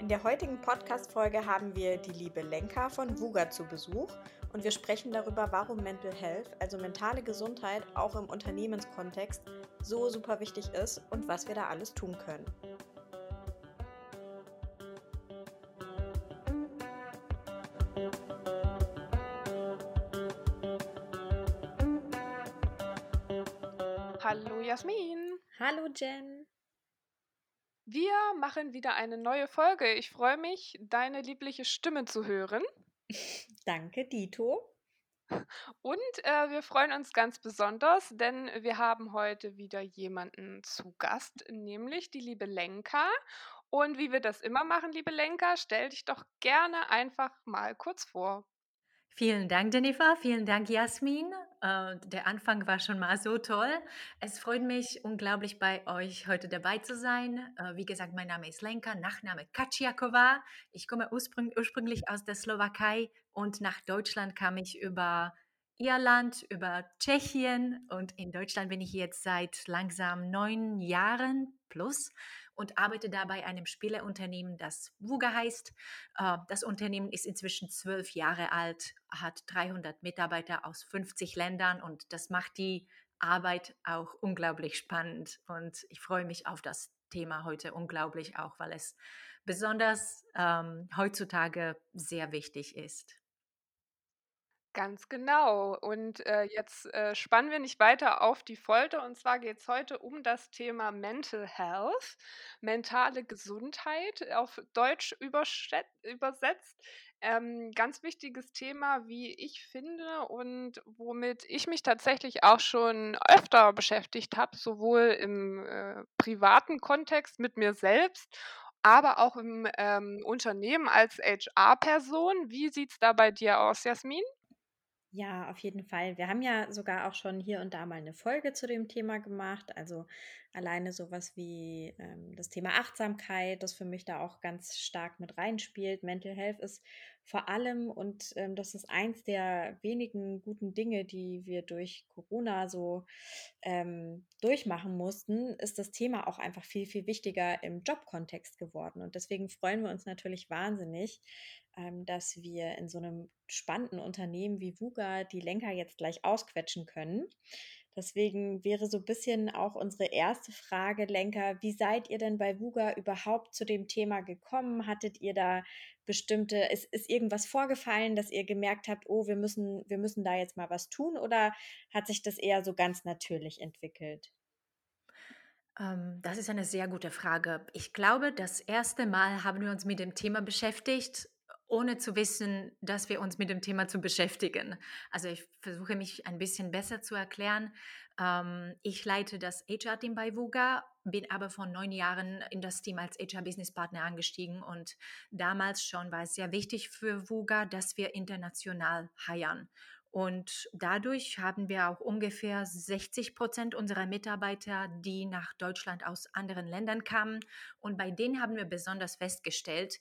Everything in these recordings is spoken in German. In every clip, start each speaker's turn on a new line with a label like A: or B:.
A: In der heutigen Podcast-Folge haben wir die liebe Lenka von Vuga zu Besuch und wir sprechen darüber, warum Mental Health, also mentale Gesundheit, auch im Unternehmenskontext so super wichtig ist und was wir da alles tun können.
B: Hallo Jasmin.
A: Hallo Jen.
B: Wir machen wieder eine neue Folge. Ich freue mich, deine liebliche Stimme zu hören.
A: Danke, Dito.
B: Und äh, wir freuen uns ganz besonders, denn wir haben heute wieder jemanden zu Gast, nämlich die liebe Lenka. Und wie wir das immer machen, liebe Lenka, stell dich doch gerne einfach mal kurz vor.
C: Vielen Dank, Jennifer. Vielen Dank, Jasmin. Äh, der Anfang war schon mal so toll. Es freut mich unglaublich, bei euch heute dabei zu sein. Äh, wie gesagt, mein Name ist Lenka, Nachname Kaciakova. Ich komme ursprüng ursprünglich aus der Slowakei und nach Deutschland kam ich über Irland, über Tschechien und in Deutschland bin ich jetzt seit langsam neun Jahren plus und arbeite dabei einem Spieleunternehmen, das Wuga heißt. Äh, das Unternehmen ist inzwischen zwölf Jahre alt, hat 300 Mitarbeiter aus 50 Ländern und das macht die Arbeit auch unglaublich spannend und ich freue mich auf das Thema heute unglaublich auch, weil es besonders ähm, heutzutage sehr wichtig ist.
B: Ganz genau. Und äh, jetzt äh, spannen wir nicht weiter auf die Folter. Und zwar geht es heute um das Thema Mental Health, mentale Gesundheit, auf Deutsch übersetzt. Ähm, ganz wichtiges Thema, wie ich finde, und womit ich mich tatsächlich auch schon öfter beschäftigt habe, sowohl im äh, privaten Kontext mit mir selbst aber auch im ähm, Unternehmen als HR-Person. Wie sieht es da bei dir aus, Jasmin?
A: Ja, auf jeden Fall. Wir haben ja sogar auch schon hier und da mal eine Folge zu dem Thema gemacht. Also alleine sowas wie ähm, das Thema Achtsamkeit, das für mich da auch ganz stark mit reinspielt. Mental Health ist vor allem, und ähm, das ist eins der wenigen guten Dinge, die wir durch Corona so ähm, durchmachen mussten, ist das Thema auch einfach viel, viel wichtiger im Jobkontext geworden. Und deswegen freuen wir uns natürlich wahnsinnig, dass wir in so einem spannenden Unternehmen wie VUGA die Lenker jetzt gleich ausquetschen können. Deswegen wäre so ein bisschen auch unsere erste Frage, Lenker, wie seid ihr denn bei VUGA überhaupt zu dem Thema gekommen? Hattet ihr da bestimmte, ist, ist irgendwas vorgefallen, dass ihr gemerkt habt, oh, wir müssen, wir müssen da jetzt mal was tun oder hat sich das eher so ganz natürlich entwickelt?
C: Ähm, das ist eine sehr gute Frage. Ich glaube, das erste Mal haben wir uns mit dem Thema beschäftigt, ohne zu wissen, dass wir uns mit dem Thema zu beschäftigen. Also ich versuche mich ein bisschen besser zu erklären. Ähm, ich leite das HR-Team bei VUGA, bin aber vor neun Jahren in das Team als HR-Business-Partner angestiegen und damals schon war es sehr wichtig für VUGA, dass wir international heiern. Und dadurch haben wir auch ungefähr 60 Prozent unserer Mitarbeiter, die nach Deutschland aus anderen Ländern kamen. Und bei denen haben wir besonders festgestellt,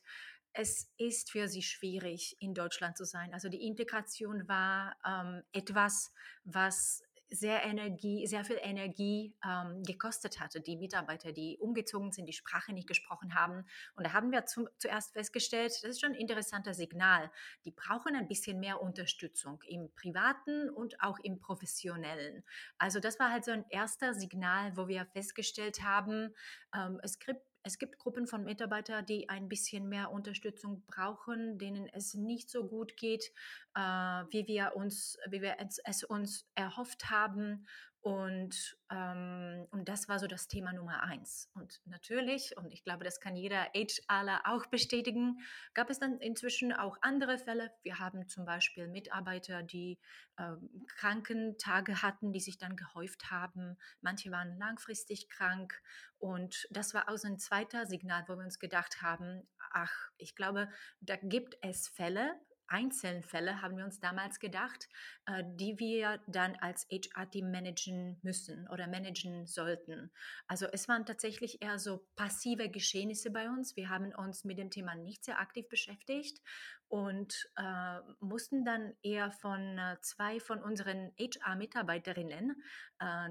C: es ist für sie schwierig, in Deutschland zu sein. Also die Integration war ähm, etwas, was sehr Energie, sehr viel Energie ähm, gekostet hatte. Die Mitarbeiter, die umgezogen sind, die Sprache nicht gesprochen haben. Und da haben wir zum, zuerst festgestellt, das ist schon ein interessanter Signal. Die brauchen ein bisschen mehr Unterstützung im privaten und auch im professionellen. Also das war halt so ein erster Signal, wo wir festgestellt haben, ähm, es gibt es gibt Gruppen von Mitarbeitern, die ein bisschen mehr Unterstützung brauchen, denen es nicht so gut geht, äh, wie wir uns, wie wir es, es uns erhofft haben. Und, ähm, und das war so das Thema Nummer eins. Und natürlich, und ich glaube, das kann jeder HRler auch bestätigen, gab es dann inzwischen auch andere Fälle. Wir haben zum Beispiel Mitarbeiter, die äh, Krankentage hatten, die sich dann gehäuft haben. Manche waren langfristig krank. Und das war auch so ein zweiter Signal, wo wir uns gedacht haben, ach, ich glaube, da gibt es Fälle, Einzelfälle, haben wir uns damals gedacht, äh, die wir dann als HR-Team managen müssen oder managen sollten. Also es waren tatsächlich eher so passive Geschehnisse bei uns. Wir haben uns mit dem Thema nicht sehr aktiv beschäftigt und äh, mussten dann eher von äh, zwei von unseren HR-Mitarbeiterinnen äh,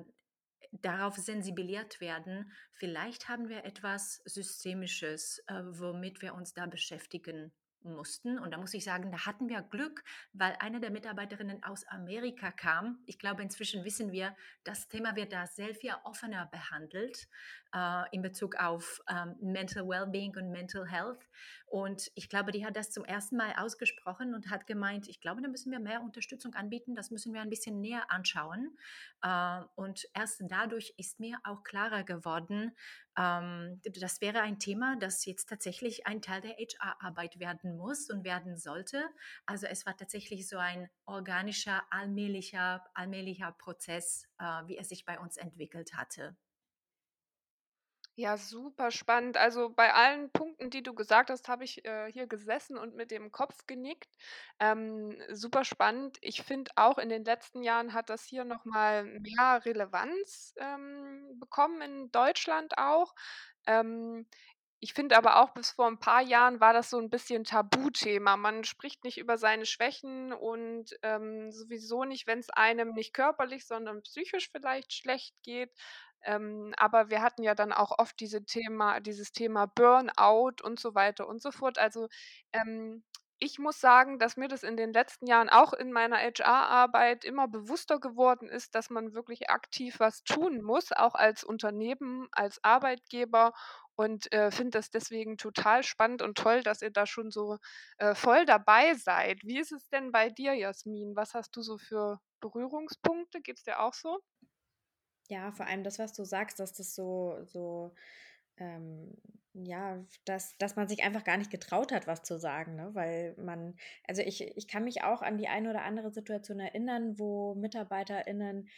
C: darauf sensibilisiert werden, vielleicht haben wir etwas Systemisches, womit wir uns da beschäftigen mussten. Und da muss ich sagen, da hatten wir Glück, weil eine der Mitarbeiterinnen aus Amerika kam. Ich glaube, inzwischen wissen wir, das Thema wird da sehr viel offener behandelt äh, in Bezug auf ähm, Mental Wellbeing und Mental Health. Und ich glaube, die hat das zum ersten Mal ausgesprochen und hat gemeint, ich glaube, da müssen wir mehr Unterstützung anbieten, das müssen wir ein bisschen näher anschauen. Äh, und erst dadurch ist mir auch klarer geworden, ähm, das wäre ein Thema, das jetzt tatsächlich ein Teil der HR-Arbeit werden muss und werden sollte. Also es war tatsächlich so ein organischer, allmählicher, allmählicher Prozess, äh, wie er sich bei uns entwickelt hatte.
B: Ja, super spannend. Also bei allen Punkten, die du gesagt hast, habe ich äh, hier gesessen und mit dem Kopf genickt. Ähm, super spannend. Ich finde auch in den letzten Jahren hat das hier nochmal mehr Relevanz ähm, bekommen, in Deutschland auch. Ähm, ich finde aber auch, bis vor ein paar Jahren war das so ein bisschen Tabuthema. Man spricht nicht über seine Schwächen und ähm, sowieso nicht, wenn es einem nicht körperlich, sondern psychisch vielleicht schlecht geht. Ähm, aber wir hatten ja dann auch oft diese Thema, dieses Thema Burnout und so weiter und so fort. Also ähm, ich muss sagen, dass mir das in den letzten Jahren auch in meiner HR-Arbeit immer bewusster geworden ist, dass man wirklich aktiv was tun muss, auch als Unternehmen, als Arbeitgeber. Und äh, finde das deswegen total spannend und toll, dass ihr da schon so äh, voll dabei seid. Wie ist es denn bei dir, Jasmin? Was hast du so für Berührungspunkte? Geht es dir auch so?
A: Ja, vor allem das, was du sagst, dass das so, so, ähm, ja, dass, dass man sich einfach gar nicht getraut hat, was zu sagen, ne? Weil man, also ich, ich kann mich auch an die eine oder andere Situation erinnern, wo MitarbeiterInnen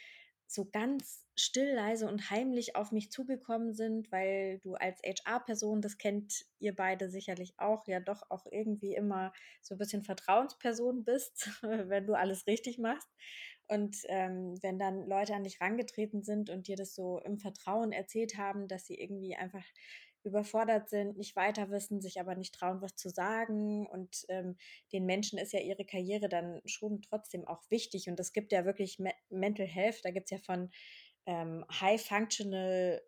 A: so ganz still, leise und heimlich auf mich zugekommen sind, weil du als HR-Person, das kennt ihr beide sicherlich auch, ja doch auch irgendwie immer so ein bisschen Vertrauensperson bist, wenn du alles richtig machst. Und ähm, wenn dann Leute an dich rangetreten sind und dir das so im Vertrauen erzählt haben, dass sie irgendwie einfach überfordert sind, nicht weiter wissen, sich aber nicht trauen, was zu sagen. Und ähm, den Menschen ist ja ihre Karriere dann schon trotzdem auch wichtig. Und es gibt ja wirklich Me Mental Health, da gibt es ja von ähm, High Functional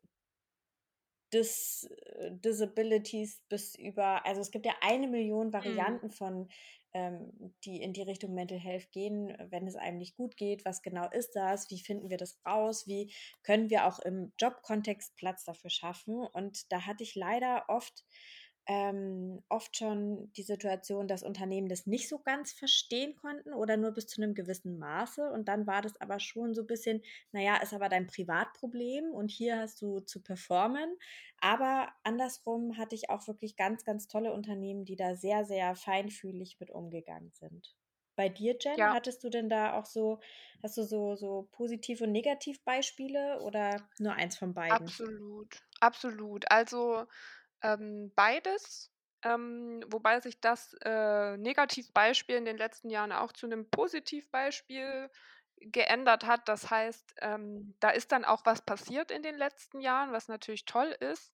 A: Dis äh, Disabilities bis über, also es gibt ja eine Million
B: Mhm.
A: Varianten von ähm, die in die Richtung Mental Health gehen, wenn es einem nicht gut geht. Was genau ist das? Wie finden wir das raus? Wie können wir auch im Jobkontext Platz dafür schaffen? Und da hatte ich leider oft ähm, oft schon die Situation, dass Unternehmen das nicht so ganz verstehen konnten oder nur bis zu einem gewissen Maße. Und dann war das aber schon so ein bisschen, naja, ist aber dein Privatproblem und hier hast du zu performen. Aber andersrum hatte ich auch wirklich ganz, ganz tolle Unternehmen, die da sehr, sehr feinfühlig mit umgegangen sind. Bei dir, Jen,
B: Ja,
A: hattest du denn da auch so, hast du so, so Positiv- und Negativbeispiele oder nur eins von beiden?
B: absolut, absolut. Also ähm, beides, ähm, wobei sich das äh, Negativbeispiel in den letzten Jahren auch zu einem Positivbeispiel geändert hat. Das heißt, ähm, da ist dann auch was passiert in den letzten Jahren, was natürlich toll ist.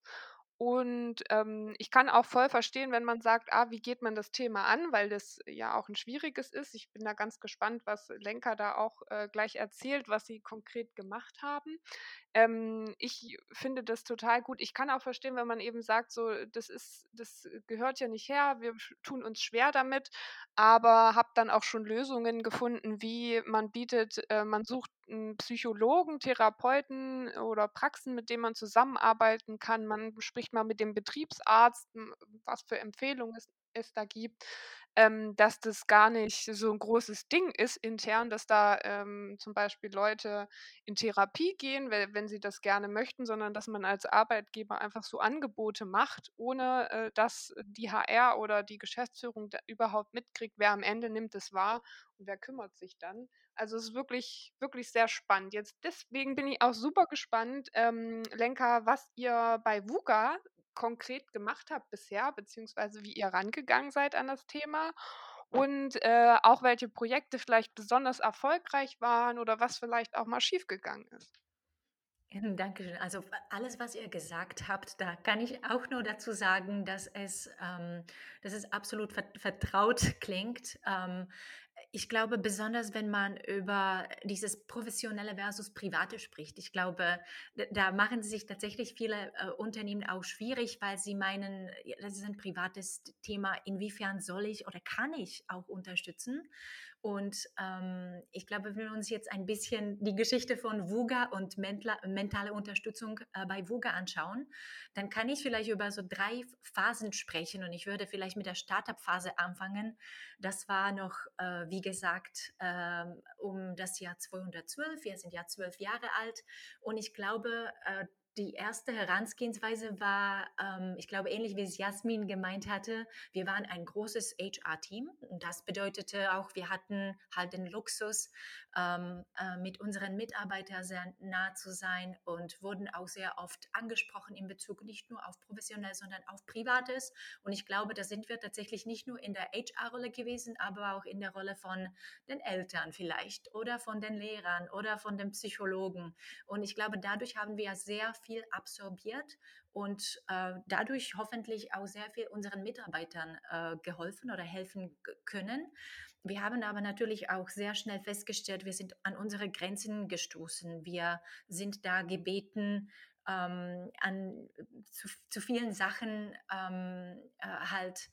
B: Und ähm, ich kann auch voll verstehen, wenn man sagt, ah, wie geht man das Thema an, weil das ja auch ein schwieriges ist. Ich bin da ganz gespannt, was Lenka da auch äh, gleich erzählt, was sie konkret gemacht haben. Ähm, ich finde das total gut. Ich kann auch verstehen, wenn man eben sagt, so, das ist, das gehört ja nicht her, wir tun uns schwer damit, aber habe dann auch schon Lösungen gefunden, wie man bietet, äh, man sucht einen Psychologen, Therapeuten oder Praxen, mit denen man zusammenarbeiten kann. Man spricht mal mit dem Betriebsarzt, was für Empfehlungen es, es da gibt, ähm, dass das gar nicht so ein großes Ding ist intern, dass da ähm, zum Beispiel Leute in Therapie gehen, we wenn sie das gerne möchten, sondern dass man als Arbeitgeber einfach so Angebote macht, ohne, äh, dass die HR oder die Geschäftsführung überhaupt mitkriegt, wer am Ende nimmt es wahr und wer kümmert sich dann. Also, es ist wirklich wirklich sehr spannend. Jetzt deswegen bin ich auch super gespannt, ähm, Lenka, was ihr bei VUCA konkret gemacht habt bisher, beziehungsweise wie ihr rangegangen seid an das Thema und, äh, auch welche Projekte vielleicht besonders erfolgreich waren oder was vielleicht auch mal schiefgegangen ist.
C: Ähm, Dankeschön. Also alles, was ihr gesagt habt, da kann ich auch nur dazu sagen, dass es, ähm, dass es absolut vert vertraut klingt. Ähm, ich glaube, besonders wenn man über dieses professionelle versus private spricht, ich glaube, da machen sich tatsächlich viele äh, Unternehmen auch schwierig, weil sie meinen, das ist ein privates Thema, inwiefern soll ich oder kann ich auch unterstützen? Und ähm, ich glaube, wenn wir uns jetzt ein bisschen die Geschichte von VUGA und mentale Unterstützung äh, bei VUGA anschauen, dann kann ich vielleicht über so drei Phasen sprechen und ich würde vielleicht mit der Startup-Phase anfangen. Das war noch, äh, wie gesagt, äh, um das Jahr 212. Wir sind ja zwölf Jahre alt und ich glaube, äh, die erste Herangehensweise war, ähm, ich glaube, ähnlich wie es Jasmin gemeint hatte, wir waren ein großes HR-Team und das bedeutete auch, wir hatten halt den Luxus, ähm, äh, mit unseren Mitarbeitern sehr nah zu sein und wurden auch sehr oft angesprochen in Bezug nicht nur auf professionell, sondern auf Privates. Und ich glaube, da sind wir tatsächlich nicht nur in der HR-Rolle gewesen, aber auch in der Rolle von den Eltern vielleicht oder von den Lehrern oder von den Psychologen. Und ich glaube, dadurch haben wir sehr viel absorbiert und äh, dadurch hoffentlich auch sehr viel unseren Mitarbeitern äh, geholfen oder helfen können. Wir haben aber natürlich auch sehr schnell festgestellt, wir sind an unsere Grenzen gestoßen. Wir sind da gebeten, ähm, an zu, zu, vielen Sachen ähm, äh, halt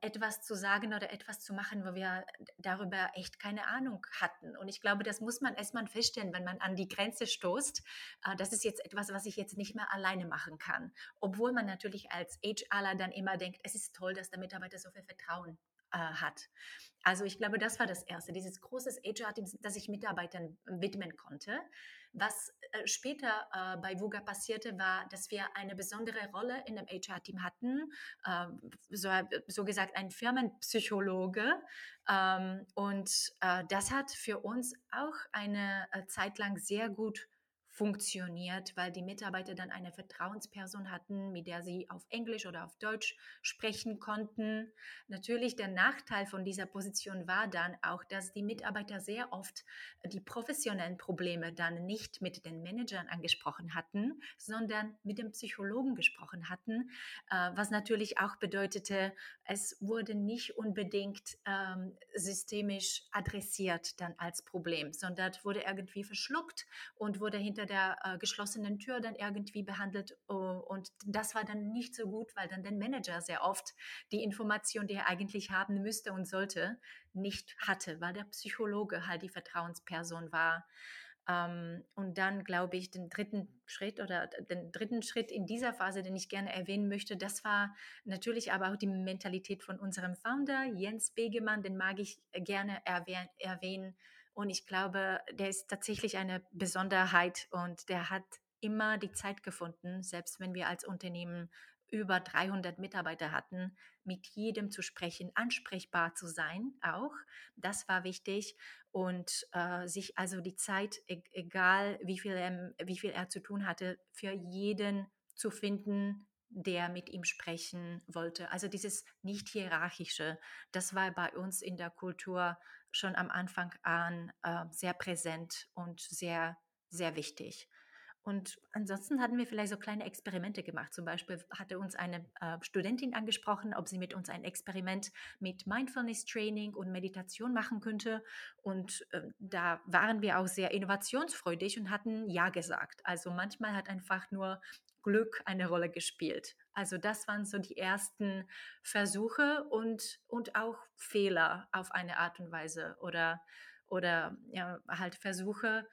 C: etwas zu sagen oder etwas zu machen, wo wir darüber echt keine Ahnung hatten. Und ich glaube, das muss man erstmal feststellen, wenn man an die Grenze stoßt. Äh, das ist jetzt etwas, was ich jetzt nicht mehr alleine machen kann. Obwohl man natürlich als HRler dann immer denkt, es ist toll, dass der Mitarbeiter so viel Vertrauen äh, hat. Also ich glaube, das war das Erste, dieses große HR-Team, das ich Mitarbeitern widmen konnte. Was äh, später äh, bei VUGA passierte, war, dass wir eine besondere Rolle in dem HR-Team hatten, äh, so, so, gesagt ein Firmenpsychologe. Ähm, und äh, das hat für uns auch eine äh, Zeit lang sehr gut funktioniert, weil die Mitarbeiter dann eine Vertrauensperson hatten, mit der sie auf Englisch oder auf Deutsch sprechen konnten. Natürlich der Nachteil von dieser Position war dann auch, dass die Mitarbeiter sehr oft die professionellen Probleme dann nicht mit den Managern angesprochen hatten, sondern mit dem Psychologen gesprochen hatten, äh, was natürlich auch bedeutete, es wurde nicht unbedingt ähm, systemisch adressiert dann als Problem, sondern wurde irgendwie verschluckt und wurde hinter der äh, geschlossenen Tür dann irgendwie behandelt. Uh, und das war dann nicht so gut, weil dann der Manager sehr oft die Information, die er eigentlich haben müsste und sollte, nicht hatte, weil der Psychologe halt die Vertrauensperson war. Um, ähm, und dann glaube ich, den dritten Schritt oder den dritten Schritt in dieser Phase, den ich gerne erwähnen möchte, das war natürlich aber auch die Mentalität von unserem Founder, Jens Begemann, den mag ich gerne erwähnen und ich glaube, der ist tatsächlich eine Besonderheit und der hat immer die Zeit gefunden, selbst wenn wir als Unternehmen über 300 Mitarbeiter hatten, mit jedem zu sprechen, ansprechbar zu sein auch. Das war wichtig und äh, sich also die Zeit, e egal wie viel, er, wie viel er zu tun hatte, für jeden zu finden, der mit ihm sprechen wollte. Also dieses nicht hierarchische, das war bei uns in der Kultur schon am Anfang an äh, sehr präsent und sehr, sehr wichtig. Und ansonsten hatten wir vielleicht so kleine Experimente gemacht. Zum Beispiel hatte uns eine äh, Studentin angesprochen, ob sie mit uns ein Experiment mit Mindfulness Training und Meditation machen könnte. Und äh, da waren wir auch sehr innovationsfreudig und hatten Ja gesagt. Also manchmal hat einfach nur Glück eine Rolle gespielt. Also das waren so die ersten Versuche und, und auch Fehler auf eine Art und Weise oder, oder ja, halt Versuche,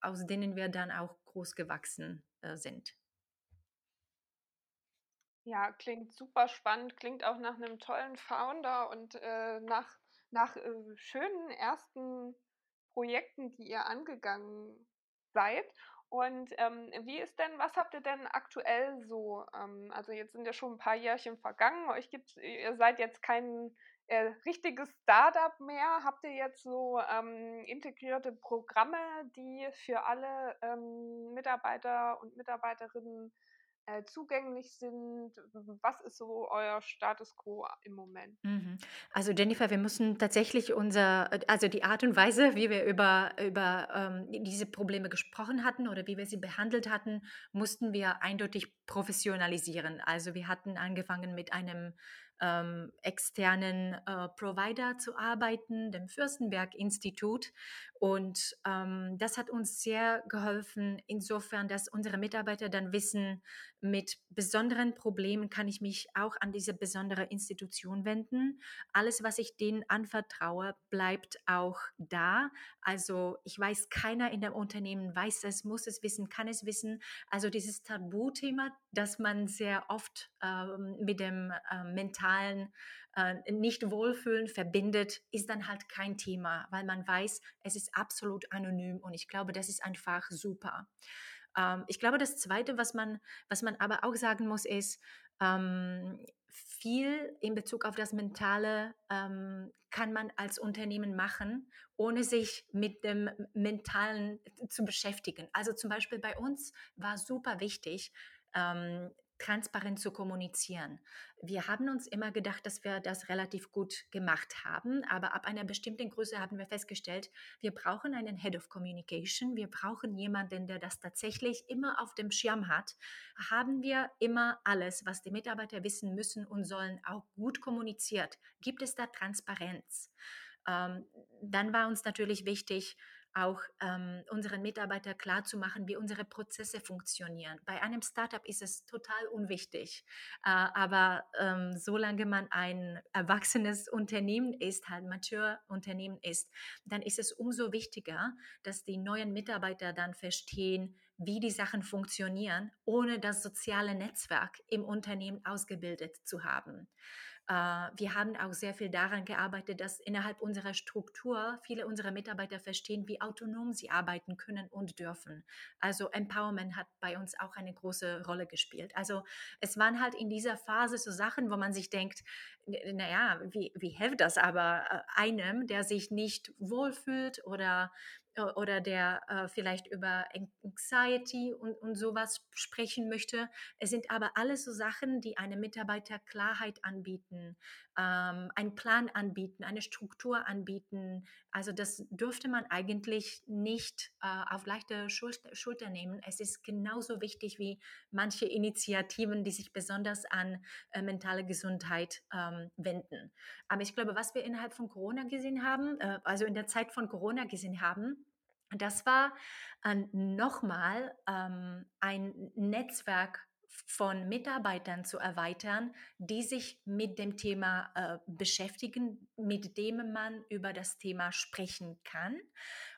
C: aus denen wir dann auch groß gewachsen äh, sind.
B: Ja, klingt super spannend, klingt auch nach einem tollen Founder und äh, nach, nach äh, schönen ersten Projekten, die ihr angegangen seid. Und ähm, wie ist denn, was habt ihr denn aktuell so? Ähm, also jetzt sind ja schon ein paar Jährchen vergangen. Euch gibt's, ihr seid jetzt kein äh, richtiges Startup mehr. Habt ihr jetzt so ähm, integrierte Programme, die für alle ähm, Mitarbeiter und Mitarbeiterinnen äh, zugänglich sind? Was ist so euer Status quo im Moment?
C: Mhm. Also Jennifer, wir müssen tatsächlich unser, also die Art und Weise, wie wir über, über ähm, diese Probleme gesprochen hatten oder wie wir sie behandelt hatten, mussten wir eindeutig professionalisieren. Also wir hatten angefangen mit einem ähm, externen äh, Provider zu arbeiten, dem Fürstenberg-Institut. Und ähm, das hat uns sehr geholfen, insofern, dass unsere Mitarbeiter dann wissen, mit besonderen Problemen kann ich mich auch an diese besondere Institution wenden. Alles, was ich denen anvertraue, bleibt auch da. Also ich weiß, keiner in dem Unternehmen weiß es, muss es wissen, kann es wissen. Also dieses Tabuthema, das man sehr oft ähm, mit dem äh, mentalen äh, nicht wohlfühlen verbindet, ist dann halt kein Thema, weil man weiß, es ist absolut anonym und ich glaube, das ist einfach super. Ähm, ich glaube, das Zweite, was man, was man aber auch sagen muss, ist, ähm, viel in Bezug auf das Mentale ähm, kann man als Unternehmen machen, ohne sich mit dem Mentalen zu beschäftigen. Also zum Beispiel bei uns war super wichtig, ähm, transparent zu kommunizieren. Wir haben uns immer gedacht, dass wir das relativ gut gemacht haben, aber ab einer bestimmten Größe haben wir festgestellt, wir brauchen einen Head of Communication, wir brauchen jemanden, der das tatsächlich immer auf dem Schirm hat. Haben wir immer alles, was die Mitarbeiter wissen müssen und sollen, auch gut kommuniziert? Gibt es da Transparenz? Ähm, dann war uns natürlich wichtig, auch ähm, unseren Mitarbeitern klarzumachen, wie unsere Prozesse funktionieren. Bei einem Startup ist es total unwichtig, äh, aber ähm, solange man ein erwachsenes Unternehmen ist, halt mature Unternehmen ist, dann ist es umso wichtiger, dass die neuen Mitarbeiter dann verstehen, wie die Sachen funktionieren, ohne das soziale Netzwerk im Unternehmen ausgebildet zu haben. Äh, wir haben auch sehr viel daran gearbeitet, dass innerhalb unserer Struktur viele unserer Mitarbeiter verstehen, wie autonom sie arbeiten können und dürfen. Also Empowerment hat bei uns auch eine große Rolle gespielt. Also es waren halt in dieser Phase so Sachen, wo man sich denkt, naja, wie, wie hilft das aber äh, einem, der sich nicht wohlfühlt oder oder der äh, vielleicht über Anxiety und, und sowas sprechen möchte. Es sind aber alles so Sachen, die einem Mitarbeiter Klarheit anbieten, ähm, einen Plan anbieten, eine Struktur anbieten. Also das dürfte man eigentlich nicht äh, auf leichte Schulter, Schulter nehmen. Es ist genauso wichtig wie manche Initiativen, die sich besonders an äh, mentale Gesundheit ähm, wenden. Aber ich glaube, was wir innerhalb von Corona gesehen haben, äh, also in der Zeit von Corona gesehen haben, das war äh, nochmal ähm, ein Netzwerk von Mitarbeitern zu erweitern, die sich mit dem Thema äh, beschäftigen, mit dem man über das Thema sprechen kann.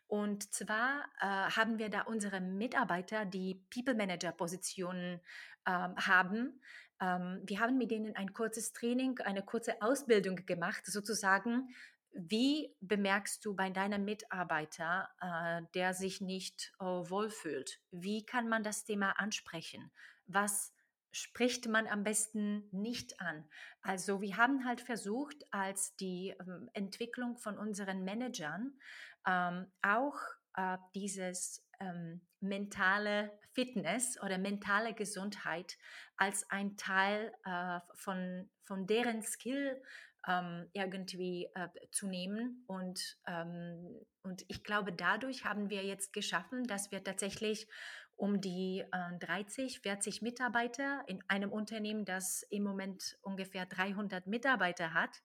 C: Und zwar äh, haben wir da unsere Mitarbeiter, die People Manager Positionen äh, haben. Ähm, wir haben mit denen ein kurzes Training, eine kurze Ausbildung gemacht, sozusagen, wie bemerkst du bei deinem Mitarbeiter, äh, der sich nicht äh, wohlfühlt? Wie kann man das Thema ansprechen? Was spricht man am besten nicht an? Also wir haben halt versucht, als die ähm, Entwicklung von unseren Managern ähm, auch äh, dieses ähm, mentale Fitness oder mentale Gesundheit als ein Teil äh, von, von deren Skill ähm, irgendwie äh, zu nehmen. Und, ähm, und ich glaube, dadurch haben wir jetzt geschaffen, dass wir tatsächlich um die äh, 30, 40 Mitarbeiter in einem Unternehmen, das im Moment ungefähr 300 Mitarbeiter hat,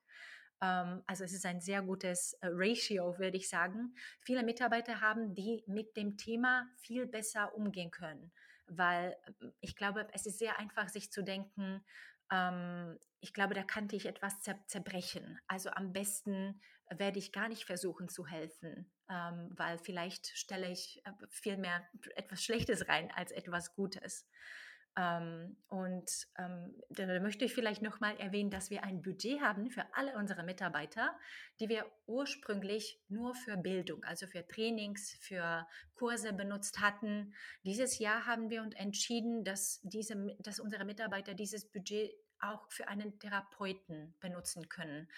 C: ähm, also es ist ein sehr gutes äh, Ratio, würde ich sagen. Viele Mitarbeiter haben, die mit dem Thema viel besser umgehen können, weil äh, ich glaube, es ist sehr einfach, sich zu denken, ähm, ich glaube, da kannte ich etwas zer zerbrechen. Also am besten werde ich gar nicht versuchen zu helfen, ähm, weil vielleicht stelle ich äh, viel mehr etwas Schlechtes rein als etwas Gutes. Ähm, und ähm, da möchte ich vielleicht nochmal erwähnen, dass wir ein Budget haben für alle unsere Mitarbeiter, die wir ursprünglich nur für Bildung, also für Trainings, für Kurse benutzt hatten. Dieses Jahr haben wir uns entschieden, dass, diese, dass unsere Mitarbeiter dieses Budget auch für einen Therapeuten benutzen können.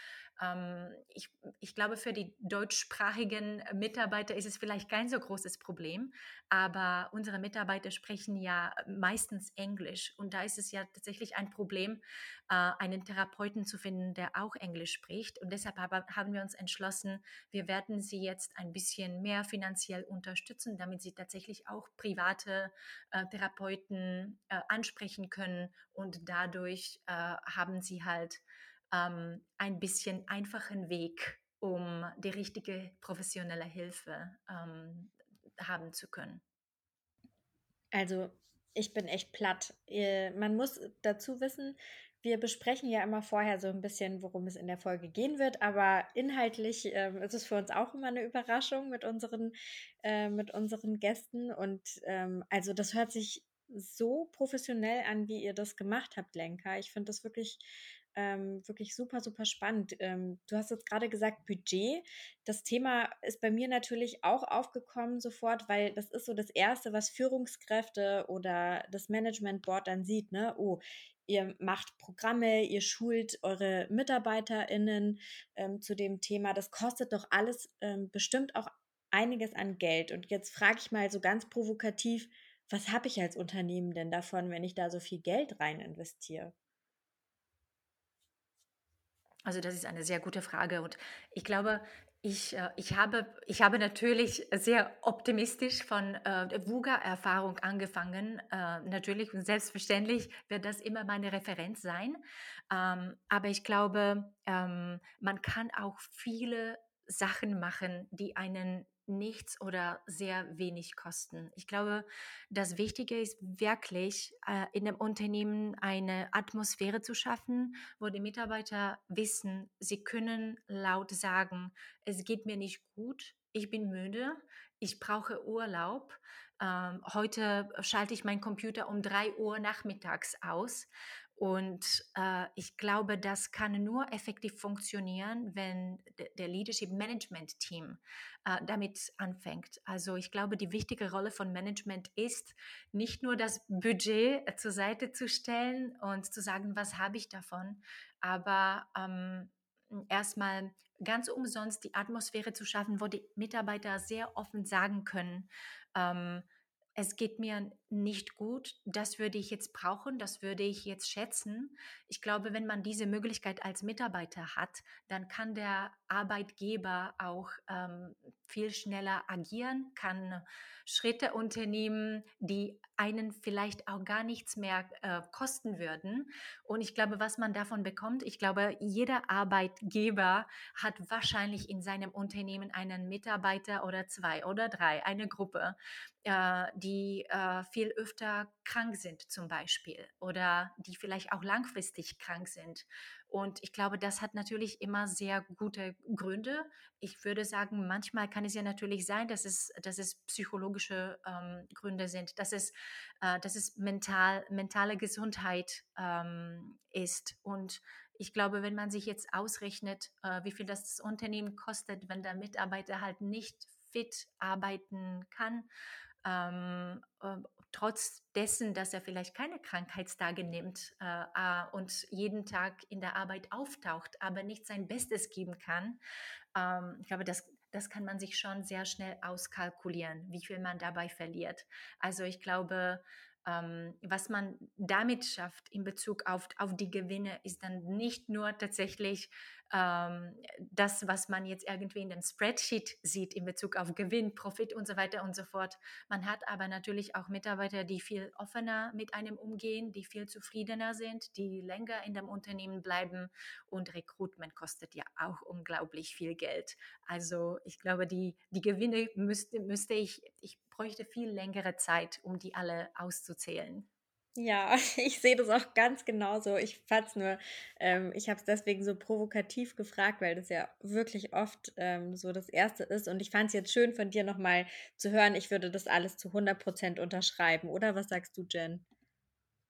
C: Ähm, ich, ich glaube, für die deutschsprachigen Mitarbeiter ist es vielleicht kein so großes Problem, aber unsere Mitarbeiter sprechen ja meistens Englisch und da ist es ja tatsächlich ein Problem, äh, einen Therapeuten zu finden, der auch Englisch spricht. Und deshalb haben wir uns entschlossen, wir werden sie jetzt ein bisschen mehr finanziell unterstützen, damit sie tatsächlich auch private äh, Therapeuten äh, ansprechen können und dadurch haben sie halt ähm, ein bisschen einfachen Weg, um die richtige professionelle Hilfe ähm, haben zu können.
A: Also, ich bin echt platt. Äh, man muss dazu wissen, wir besprechen ja immer vorher so ein bisschen, worum es in der Folge gehen wird, aber inhaltlich, ähm, ist es für uns auch immer eine Überraschung mit unseren äh, mit unseren Gästen und, ähm, also, das hört sich so professionell an, wie ihr das gemacht habt, Lenka. Ich finde das wirklich ähm, wirklich super, super spannend. Ähm, du hast jetzt gerade gesagt, Budget. Das Thema ist bei mir natürlich auch aufgekommen sofort, weil das ist so das Erste, was Führungskräfte oder das Management Board dann sieht. Ne? Oh, ihr macht Programme, ihr schult eure MitarbeiterInnen ähm, zu dem Thema. Das kostet doch alles ähm, bestimmt auch einiges an Geld. Und jetzt frage ich mal so ganz provokativ, was habe ich als Unternehmen denn davon, wenn ich da so viel Geld rein investiere?
C: Also das ist eine sehr gute Frage und ich glaube, ich, äh, ich, habe, ich habe natürlich sehr optimistisch von äh, VUGA-Erfahrung angefangen. Äh, natürlich und selbstverständlich wird das immer meine Referenz sein. Ähm, aber ich glaube, ähm, man kann auch viele Sachen machen, die einen nichts oder sehr wenig kosten. Ich glaube, das Wichtige ist wirklich, äh, in dem Unternehmen eine Atmosphäre zu schaffen, wo die Mitarbeiter wissen, sie können laut sagen, es geht mir nicht gut, ich bin müde, ich brauche Urlaub. Ähm, heute schalte ich meinen Computer um drei Uhr nachmittags aus und äh, ich glaube, das kann nur effektiv funktionieren, wenn der Leadership Management Team äh, damit anfängt. Also ich glaube, die wichtige Rolle von Management ist, nicht nur das Budget zur Seite zu stellen und zu sagen, was habe ich davon, aber ähm, erstmal ganz umsonst die Atmosphäre zu schaffen, wo die Mitarbeiter sehr offen sagen können, ähm, es geht mir nicht gut, das würde ich jetzt brauchen, das würde ich jetzt schätzen. Ich glaube, wenn man diese Möglichkeit als Mitarbeiter hat, dann kann der Arbeitgeber auch ähm, viel schneller agieren, kann Schritte unternehmen, die einen vielleicht auch gar nichts mehr äh, kosten würden. Und ich glaube, was man davon bekommt, ich glaube, jeder Arbeitgeber hat wahrscheinlich in seinem Unternehmen einen Mitarbeiter oder zwei oder drei, eine Gruppe, äh, die äh, viel öfter krank sind zum Beispiel oder die vielleicht auch langfristig krank sind. Und ich glaube, das hat natürlich immer sehr gute Gründe. Ich würde sagen, manchmal kann es ja natürlich sein, dass es, dass es psychologische ähm, Gründe sind, dass es, äh, dass es mental, mentale Gesundheit ähm, ist. Und ich glaube, wenn man sich jetzt ausrechnet, äh, wie viel das Unternehmen kostet, wenn der Mitarbeiter halt nicht fit arbeiten kann, ähm, äh, trotz dessen, dass er vielleicht keine Krankheitstage nimmt äh, äh, und jeden Tag in der Arbeit auftaucht, aber nicht sein Bestes geben kann. Ähm, ich glaube, das, das kann man sich schon sehr schnell auskalkulieren, wie viel man dabei verliert. Also ich glaube, ähm, was man damit schafft in Bezug auf, auf die Gewinne, ist dann nicht nur tatsächlich ähm, das, was man jetzt irgendwie in dem Spreadsheet sieht in Bezug auf Gewinn, Profit und so weiter und so fort. Man hat aber natürlich auch Mitarbeiter, die viel offener mit einem umgehen, die viel zufriedener sind, die länger in dem Unternehmen bleiben und Recruitment kostet ja auch unglaublich viel Geld. Also ich glaube, die, die Gewinne müsste, müsste ich, ich bräuchte viel längere Zeit, um die alle auszuzählen.
A: Ja, ich sehe das auch ganz genauso. Ich fand's nur, ähm, ich habe es deswegen so provokativ gefragt, weil das ja wirklich oft ähm, so das Erste ist. Und ich fand es jetzt schön von dir nochmal zu hören. Ich würde das alles zu 100% unterschreiben. Oder was sagst du, Jen?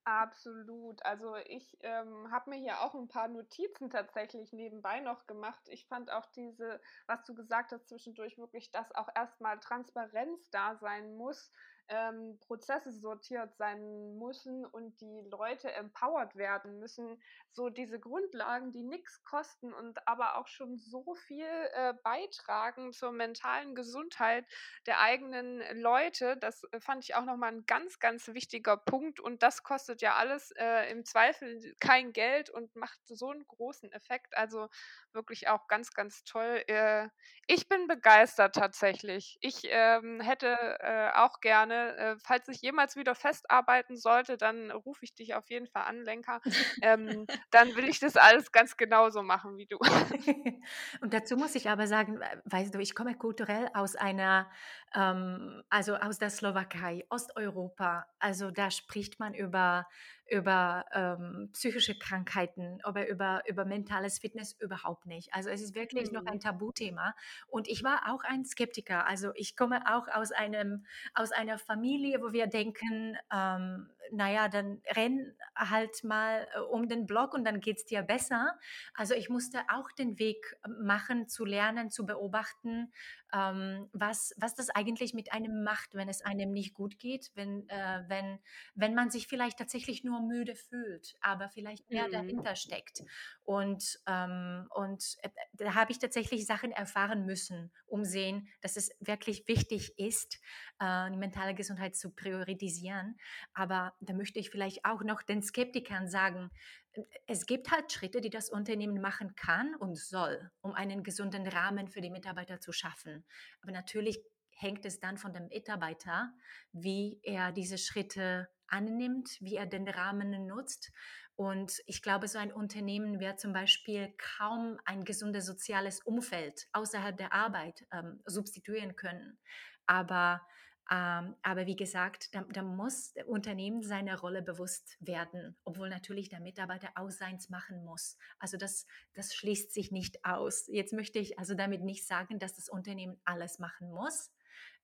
B: Absolut. Also ich ähm, habe mir hier auch ein paar Notizen tatsächlich nebenbei noch gemacht. Ich fand auch diese, was du gesagt hast zwischendurch, wirklich, dass auch erstmal Transparenz da sein muss ähm, Prozesse sortiert sein müssen und die Leute empowered werden müssen. So diese Grundlagen, die nichts kosten und aber auch schon so viel äh, beitragen zur mentalen Gesundheit der eigenen Leute. Das äh, fand ich auch nochmal ein ganz, ganz wichtiger Punkt. Und das kostet ja alles äh, im Zweifel kein Geld und macht so einen großen Effekt. Also wirklich auch ganz, ganz toll. Äh, ich bin begeistert tatsächlich. Ich ähm, hätte äh, auch gerne gerne. Äh, falls ich jemals wieder festarbeiten sollte, dann rufe ich dich auf jeden Fall an, Lenker. Ähm, dann will ich das alles ganz genauso machen wie du.
C: Und dazu muss ich aber sagen, äh, weißt du, ich komme kulturell aus einer, ähm, also aus der Slowakei, Osteuropa. Also da spricht man über über ähm, psychische Krankheiten, aber über, über mentales Fitness überhaupt nicht. Also es ist wirklich noch ein
B: Mhm.
C: Tabuthema. Und ich war auch ein Skeptiker. Also ich komme auch aus einem, aus einer Familie, wo wir denken, ähm, naja, dann renn halt mal äh, um den Block und dann geht es dir besser. Also ich musste auch den Weg machen, zu lernen, zu beobachten, ähm, was, was das eigentlich mit einem macht, wenn es einem nicht gut geht, wenn, äh, wenn, wenn man sich vielleicht tatsächlich nur müde fühlt, aber vielleicht mehr
B: Mhm.
C: dahinter steckt. Und, ähm, und äh, da habe ich tatsächlich Sachen erfahren müssen, um sehen, dass es wirklich wichtig ist, äh, die mentale Gesundheit zu priorisieren. Aber da möchte ich vielleicht auch noch den Skeptikern sagen, äh, es gibt halt Schritte, die das Unternehmen machen kann und soll, um einen gesunden Rahmen für die Mitarbeiter zu schaffen. Aber natürlich hängt es dann von dem Mitarbeiter, wie er diese Schritte annimmt, wie er den Rahmen nutzt. Und ich glaube, so ein Unternehmen wird zum Beispiel kaum ein gesundes soziales Umfeld außerhalb der Arbeit ähm, substituieren können. Aber aber wie gesagt, da, da muss Unternehmen seiner Rolle bewusst werden, obwohl natürlich der Mitarbeiter auch seins machen muss. Also das, das schließt sich nicht aus. Jetzt möchte ich also damit nicht sagen, dass das Unternehmen alles machen muss,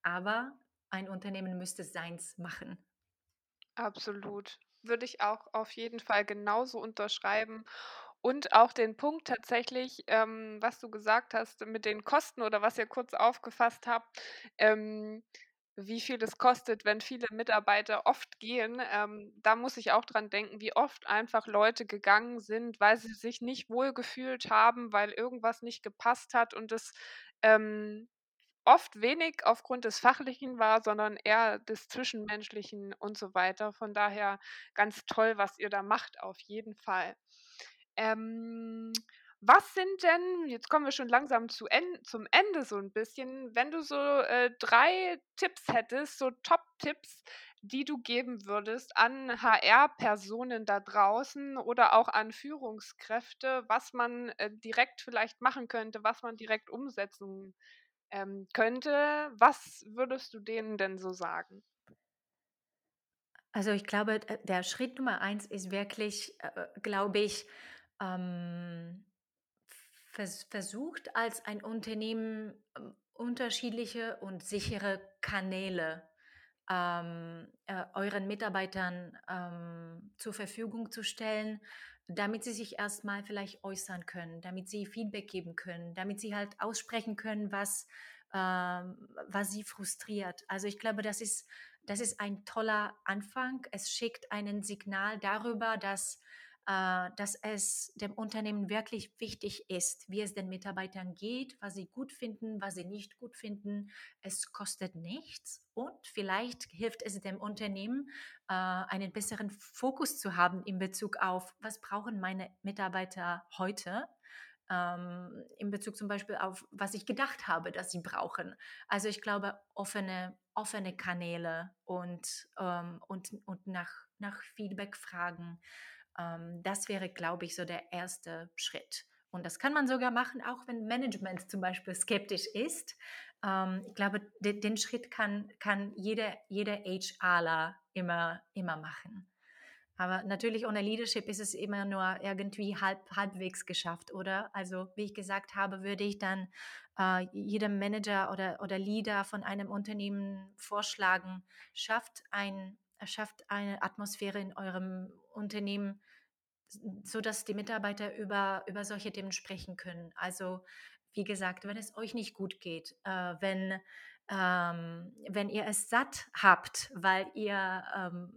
C: aber ein Unternehmen müsste seins machen.
B: Absolut. Würde ich auch auf jeden Fall genauso unterschreiben. Und auch den Punkt tatsächlich, ähm, was du gesagt hast mit den Kosten oder was ihr kurz aufgefasst habt, ähm, wie viel es kostet, wenn viele Mitarbeiter oft gehen. Ähm, da muss ich auch dran denken, wie oft einfach Leute gegangen sind, weil sie sich nicht wohlgefühlt haben, weil irgendwas nicht gepasst hat und das ähm, oft wenig aufgrund des Fachlichen war, sondern eher des Zwischenmenschlichen und so weiter. Von daher ganz toll, was ihr da macht, auf jeden Fall. Ähm, was sind denn jetzt kommen wir schon langsam zu En zum Ende so ein bisschen, wenn du so, äh, 3 Tipps hättest, so Top-Tipps, die du geben würdest an HR-Personen da draußen oder auch an Führungskräfte, was man, äh, direkt vielleicht machen könnte, was man direkt umsetzen ähm, könnte. Was würdest du denen denn so sagen?
C: Also ich glaube, d- der Schritt Nummer eins ist wirklich, äh, glaube ich, ähm, vers versucht als ein Unternehmen ähm, unterschiedliche und sichere Kanäle ähm, äh, euren Mitarbeitern ähm, zur Verfügung zu stellen, damit sie sich erstmal vielleicht äußern können, damit sie Feedback geben können, damit sie halt aussprechen können, was, ähm, was sie frustriert. Also ich glaube, das ist, das ist ein toller Anfang. Es schickt ein Signal darüber, dass dass es dem Unternehmen wirklich wichtig ist, wie es den Mitarbeitern geht, was sie gut finden, was sie nicht gut finden. Es kostet nichts und vielleicht hilft es dem Unternehmen, äh, einen besseren Fokus zu haben in Bezug auf, was brauchen meine Mitarbeiter heute. Ähm, in Bezug zum Beispiel auf, was ich gedacht habe, dass sie brauchen. Also ich glaube, offene, offene Kanäle und, ähm, und, und nach, nach Feedback fragen, das wäre, glaube ich, so der erste Schritt. Und das kann man sogar machen, auch wenn Management zum Beispiel skeptisch ist. Ähm, ich glaube, de, den Schritt kann, kann jeder, jeder HRler immer, immer machen. Aber natürlich ohne Leadership ist es immer nur irgendwie halb, halbwegs geschafft, oder? Also wie ich gesagt habe, würde ich dann äh, jedem Manager oder, oder Leader von einem Unternehmen vorschlagen, schafft, ein, schafft eine Atmosphäre in eurem Unternehmen, so dass die Mitarbeiter über, über solche Themen sprechen können. Also wie gesagt, wenn es euch nicht gut geht, äh, wenn, ähm, wenn ihr es satt habt, weil ihr ähm,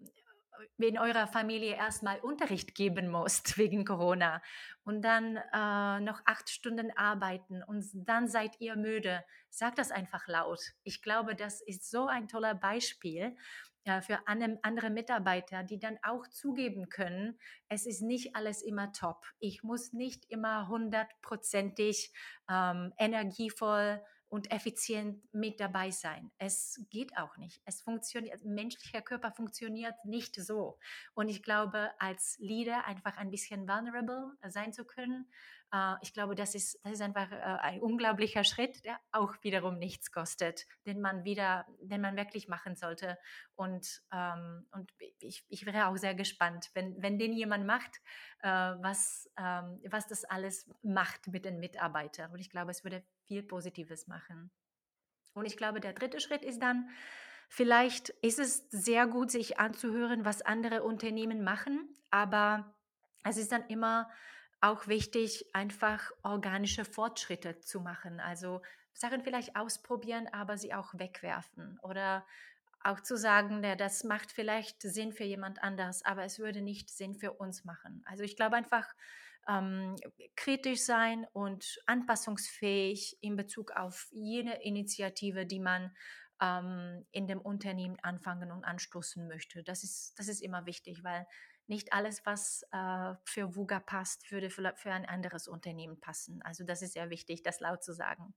C: in eurer Familie erstmal Unterricht geben musst wegen Corona und dann äh, noch acht Stunden arbeiten und dann seid ihr müde, sagt das einfach laut. Ich glaube, das ist so ein toller Beispiel äh, für andere, Mitarbeiter, die dann auch zugeben können, es ist nicht alles immer top. Ich muss nicht immer hundertprozentig ähm, energievoll und effizient mit dabei sein. Es geht auch nicht. Es funktioniert, menschlicher Körper funktioniert nicht so. Und ich glaube, als Leader einfach ein bisschen vulnerable sein zu können, ich glaube, das ist, das ist einfach äh, ein unglaublicher Schritt, der auch wiederum nichts kostet, den man wieder, den man wirklich machen sollte. Und, ähm, und ich, ich wäre auch sehr gespannt, wenn, wenn den jemand macht, äh, was, ähm, was das alles macht mit den Mitarbeitern. Und ich glaube, es würde viel Positives machen. Und ich glaube, der dritte Schritt ist dann, vielleicht ist es sehr gut, sich anzuhören, was andere Unternehmen machen, aber es ist dann immer auch wichtig, einfach organische Fortschritte zu machen. Also Sachen vielleicht ausprobieren, aber sie auch wegwerfen. Oder auch zu sagen, ja, das macht vielleicht Sinn für jemand anders, aber es würde nicht Sinn für uns machen. Also ich glaube einfach ähm, kritisch sein und anpassungsfähig in Bezug auf jene Initiative, die man ähm, in dem Unternehmen anfangen und anstoßen möchte. Das ist, das ist immer wichtig, weil nicht alles, was äh, für WUGA passt, würde für, für ein anderes Unternehmen passen. Also das ist sehr wichtig, das laut zu sagen.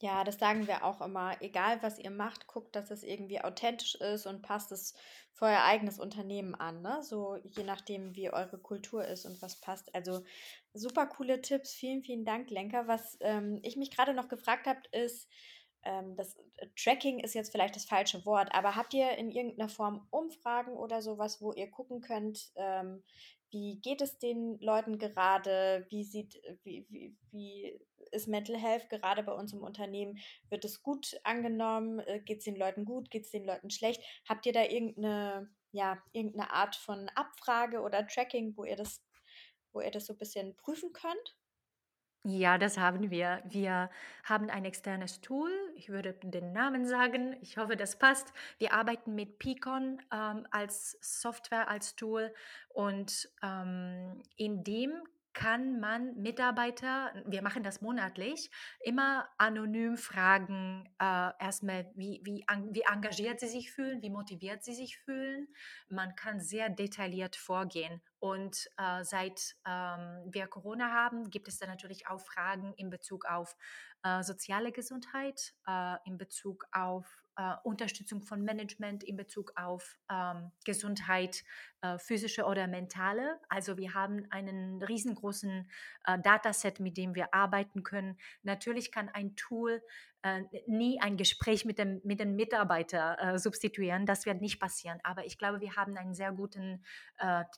A: Ja, das sagen wir auch immer. Egal, was ihr macht, guckt, dass es irgendwie authentisch ist und passt es für euer eigenes Unternehmen an. Ne? So je nachdem, wie eure Kultur ist und was passt. Also super coole Tipps. Vielen, vielen Dank, Lenker. Was ähm, ich mich gerade noch gefragt habe, ist, ähm, das äh, Tracking ist jetzt vielleicht das falsche Wort, aber habt ihr in irgendeiner Form Umfragen oder sowas, wo ihr gucken könnt, ähm, wie geht es den Leuten gerade? Wie sieht, wie, wie, wie ist Mental Health gerade bei uns im Unternehmen? Wird es gut angenommen? Äh, geht es den Leuten gut? Geht es den Leuten schlecht? Habt ihr da irgendeine, ja, irgendeine Art von Abfrage oder Tracking, wo ihr das, wo ihr das so ein bisschen prüfen könnt?
C: Ja, das haben wir. Wir haben ein externes Tool. Ich würde den Namen sagen. Ich hoffe, das passt. Wir arbeiten mit Picon ähm, als Software, als Tool. Und ähm, in dem kann man Mitarbeiter, wir machen das monatlich, immer anonym fragen, äh, erstmal, wie, wie, wie engagiert sie sich fühlen, wie motiviert sie sich fühlen. Man kann sehr detailliert vorgehen. Und äh, seit ähm, wir Corona haben, gibt es da natürlich auch Fragen in Bezug auf äh, soziale Gesundheit, äh, in Bezug auf äh, Unterstützung von Management in Bezug auf ähm, Gesundheit, äh, physische oder mentale. Also wir haben einen riesengroßen äh, Dataset, mit dem wir arbeiten können. Natürlich kann ein Tool äh, nie ein Gespräch mit dem, mit dem Mitarbeiter äh, substituieren. Das wird nicht passieren. Aber ich glaube, wir haben einen sehr guten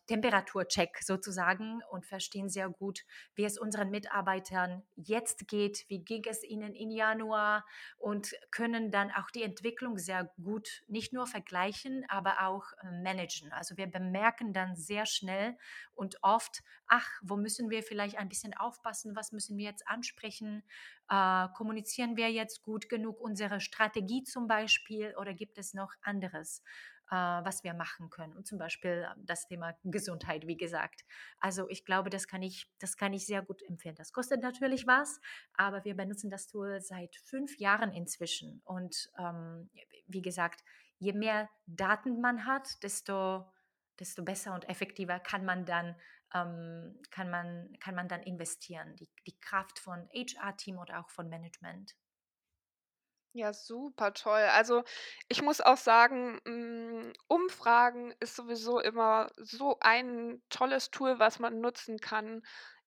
C: Temperaturcheck sozusagen und verstehen sehr gut, wie es unseren Mitarbeitern jetzt geht, wie ging es ihnen im Januar und können dann auch die Entwicklung sehr gut nicht nur vergleichen, aber auch managen. Also wir bemerken dann sehr schnell und oft, ach, wo müssen wir vielleicht ein bisschen aufpassen, was müssen wir jetzt ansprechen, äh, kommunizieren wir jetzt gut genug unsere Strategie zum Beispiel oder gibt es noch anderes, äh, was wir machen können? Und zum Beispiel ähm, das Thema Gesundheit, wie gesagt. Also ich glaube, das kann ich, das kann ich sehr gut empfehlen. Das kostet natürlich was, aber wir benutzen das Tool seit fünf Jahren inzwischen. Und ähm, wie gesagt, je mehr Daten man hat, desto desto besser und effektiver kann man dann ähm, kann, man, kann man dann investieren. Die, die Kraft von HR-Team oder auch von Management.
B: Ja, super toll. Also ich muss auch sagen, hm, Umfragen ist sowieso immer so ein tolles Tool, was man nutzen kann.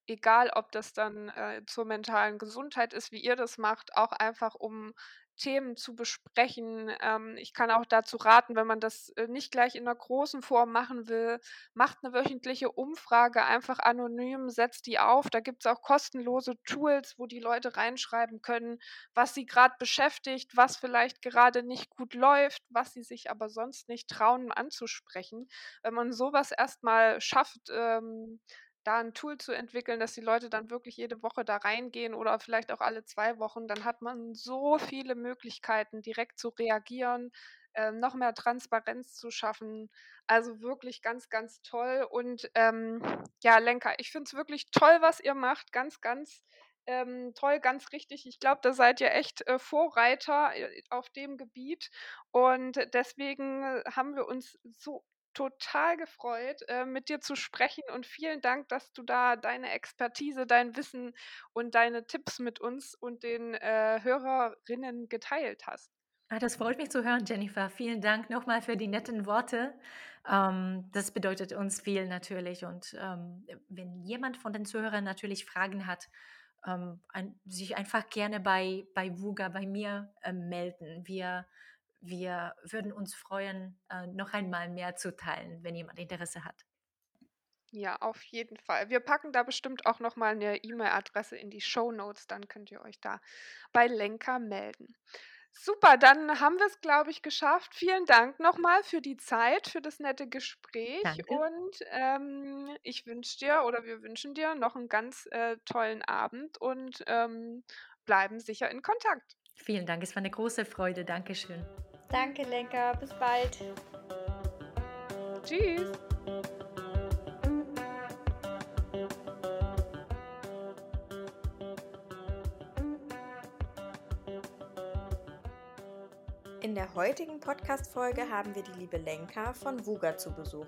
B: Egal, ob das dann äh, zur mentalen Gesundheit ist, wie ihr das macht, auch einfach um Themen zu besprechen. Ähm, ich kann auch dazu raten, wenn man das äh, nicht gleich in einer großen Form machen will, macht eine wöchentliche Umfrage einfach anonym, setzt die auf. Da gibt es auch kostenlose Tools, wo die Leute reinschreiben können, was sie gerade beschäftigt, was vielleicht gerade nicht gut läuft, was sie sich aber sonst nicht trauen anzusprechen. Wenn man sowas erstmal schafft, ähm, da ein Tool zu entwickeln, dass die Leute dann wirklich jede Woche da reingehen oder vielleicht auch alle zwei Wochen, dann hat man so viele Möglichkeiten, direkt zu reagieren, äh, noch mehr Transparenz zu schaffen. Also wirklich ganz, ganz toll. Und ähm, ja, Lenker, ich finde es wirklich toll, was ihr macht. Ganz, ganz ähm, toll, ganz richtig. Ich glaube, da seid ihr echt äh, Vorreiter äh, auf dem Gebiet. Und deswegen äh, haben wir uns so total gefreut, äh, mit dir zu sprechen und vielen Dank, dass du da deine Expertise, dein Wissen und deine Tipps mit uns und den äh, Hörerinnen geteilt hast.
C: Ah, das freut mich zu hören, Jennifer. Vielen Dank nochmal für die netten Worte. Ähm, das bedeutet uns viel natürlich. Und ähm, wenn jemand von den Zuhörern natürlich Fragen hat, ähm, ein, sich einfach gerne bei, bei VUGA, bei mir äh, melden. Wir, wir würden uns freuen, äh, noch einmal mehr zu teilen, wenn jemand Interesse hat.
B: Ja, auf jeden Fall. Wir packen da bestimmt auch noch mal eine E-Mail-Adresse in die Show Notes, dann könnt ihr euch da bei Lenker melden. Super, dann haben wir es, glaube ich, geschafft. Vielen Dank nochmal für die Zeit, für das nette Gespräch.
C: Danke.
B: Und ähm, ich wünsche dir oder wir wünschen dir noch einen ganz äh, tollen Abend und ähm, bleiben sicher in Kontakt.
C: Vielen Dank, es war eine große Freude. Dankeschön.
A: Danke, Lenker. Bis bald.
B: Tschüss.
A: In der heutigen Podcast-Folge haben wir die liebe Lenka von VUGA zu Besuch.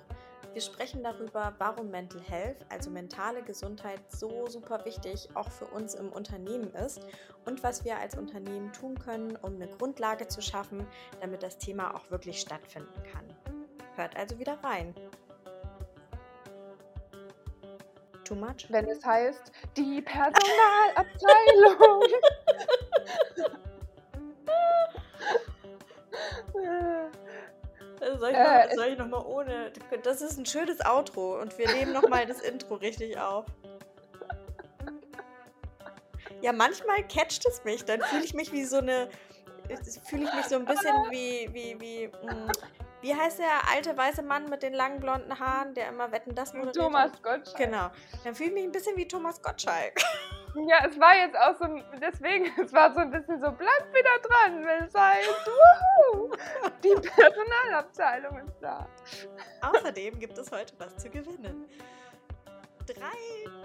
A: Wir sprechen darüber, warum Mental Health, also mentale Gesundheit, so super wichtig auch für uns im Unternehmen ist und was wir als Unternehmen tun können, um eine Grundlage zu schaffen, damit das Thema auch wirklich stattfinden kann. Hört also wieder rein. Too much?
B: Wenn es heißt, die Personalabteilung.
A: Soll ich,
B: Äh,
A: noch, soll ich noch mal ohne? Das ist ein schönes Outro und wir nehmen noch mal das Intro richtig auf. Ja, manchmal catcht es mich. Dann fühle ich mich wie so eine. Fühle ich mich so ein bisschen wie. wie, wie mh, wie heißt der alte weiße Mann mit den langen blonden Haaren, der immer Wetten das moderiert?
B: Thomas? Gottschalk.
A: Genau. Dann fühle ich mich ein bisschen wie Thomas Gottschalk.
B: Ja, es war jetzt auch so, deswegen, es war so ein bisschen so, bleib wieder dran, wenn es heißt, wuhu, die Personalabteilung ist da.
A: Außerdem gibt es heute was zu gewinnen. Drei